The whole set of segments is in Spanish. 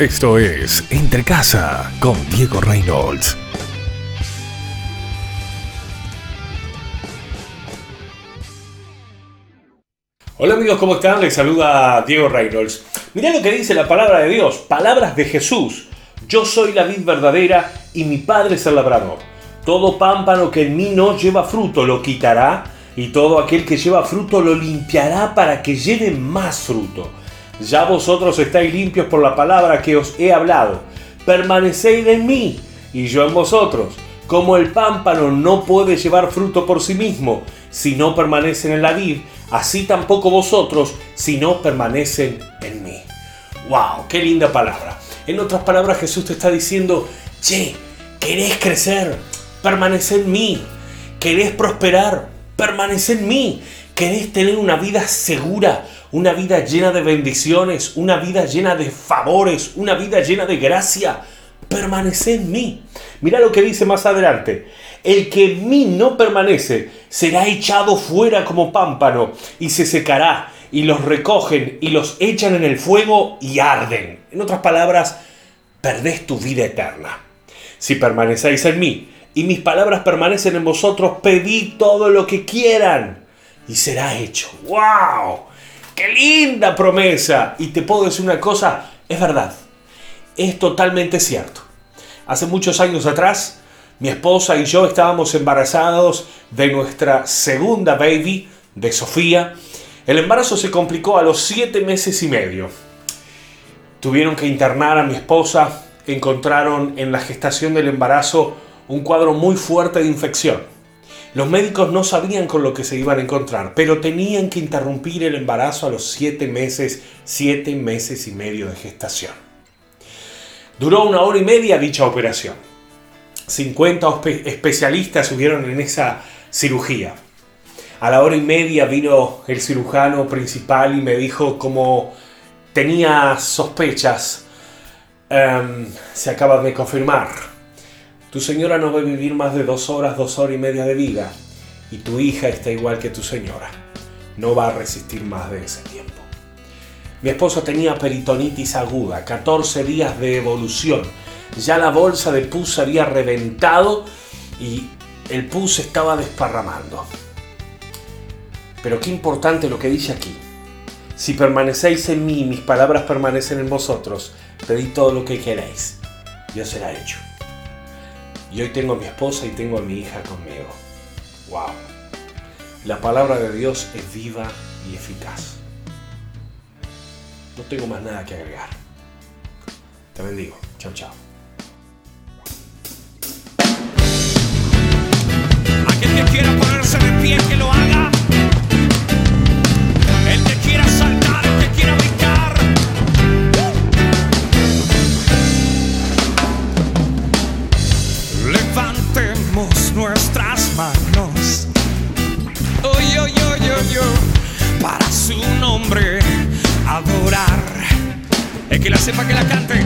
Esto es Entre Casa con Diego Reynolds. Hola amigos, ¿cómo están? Les saluda Diego Reynolds. Mirá lo que dice la palabra de Dios, palabras de Jesús. Yo soy la vid verdadera y mi Padre es el labrador. Todo pámpano que en mí no lleva fruto lo quitará y todo aquel que lleva fruto lo limpiará para que lleve más fruto. Ya vosotros estáis limpios por la palabra que os he hablado. Permaneced en mí y yo en vosotros. Como el pámpano no puede llevar fruto por sí mismo si no permanecen en la vid, así tampoco vosotros si no permanecen en mí. ¡Wow! ¡Qué linda palabra! En otras palabras, Jesús te está diciendo, che, ¿querés crecer? Permanece en mí. ¿Querés prosperar? Permanece en mí. ¿Querés tener una vida segura? Una vida llena de bendiciones, una vida llena de favores, una vida llena de gracia. Permanece en mí. Mira lo que dice más adelante. El que en mí no permanece será echado fuera como pámpano y se secará y los recogen y los echan en el fuego y arden. En otras palabras, perdés tu vida eterna. Si permanecéis en mí y mis palabras permanecen en vosotros, pedid todo lo que quieran y será hecho. ¡Wow! ¡Qué linda promesa! Y te puedo decir una cosa, es verdad, es totalmente cierto. Hace muchos años atrás, mi esposa y yo estábamos embarazados de nuestra segunda baby, de Sofía. El embarazo se complicó a los siete meses y medio. Tuvieron que internar a mi esposa, encontraron en la gestación del embarazo un cuadro muy fuerte de infección. Los médicos no sabían con lo que se iban a encontrar, pero tenían que interrumpir el embarazo a los siete meses, siete meses y medio de gestación. Duró una hora y media dicha operación. 50 especialistas subieron en esa cirugía. A la hora y media vino el cirujano principal y me dijo como tenía sospechas, um, se acaba de confirmar tu señora no va a vivir más de dos horas, dos horas y media de vida. Y tu hija está igual que tu señora. No va a resistir más de ese tiempo. Mi esposo tenía peritonitis aguda, 14 días de evolución. Ya la bolsa de pus había reventado y el pus estaba desparramando. Pero qué importante lo que dice aquí. Si permanecéis en mí, mis palabras permanecen en vosotros, pedid todo lo que queréis. Dios será hecho. Y hoy tengo a mi esposa y tengo a mi hija conmigo. ¡Wow! La palabra de Dios es viva y eficaz. No tengo más nada que agregar. Te bendigo. Chao, chao. Nuestras manos. Oh, yo, yo, yo, yo, para su nombre adorar. Es que la sepa que la cante.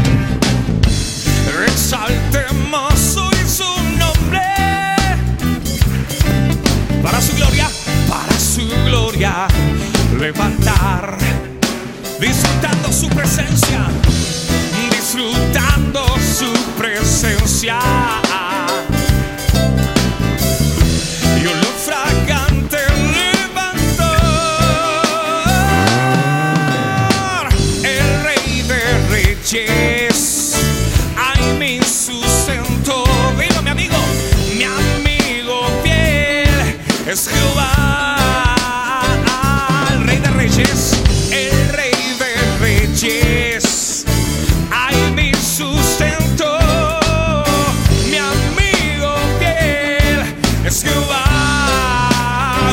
Exaltemos hoy su nombre. Para su gloria, para su gloria, levantar. Disfrutando su presencia,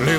Le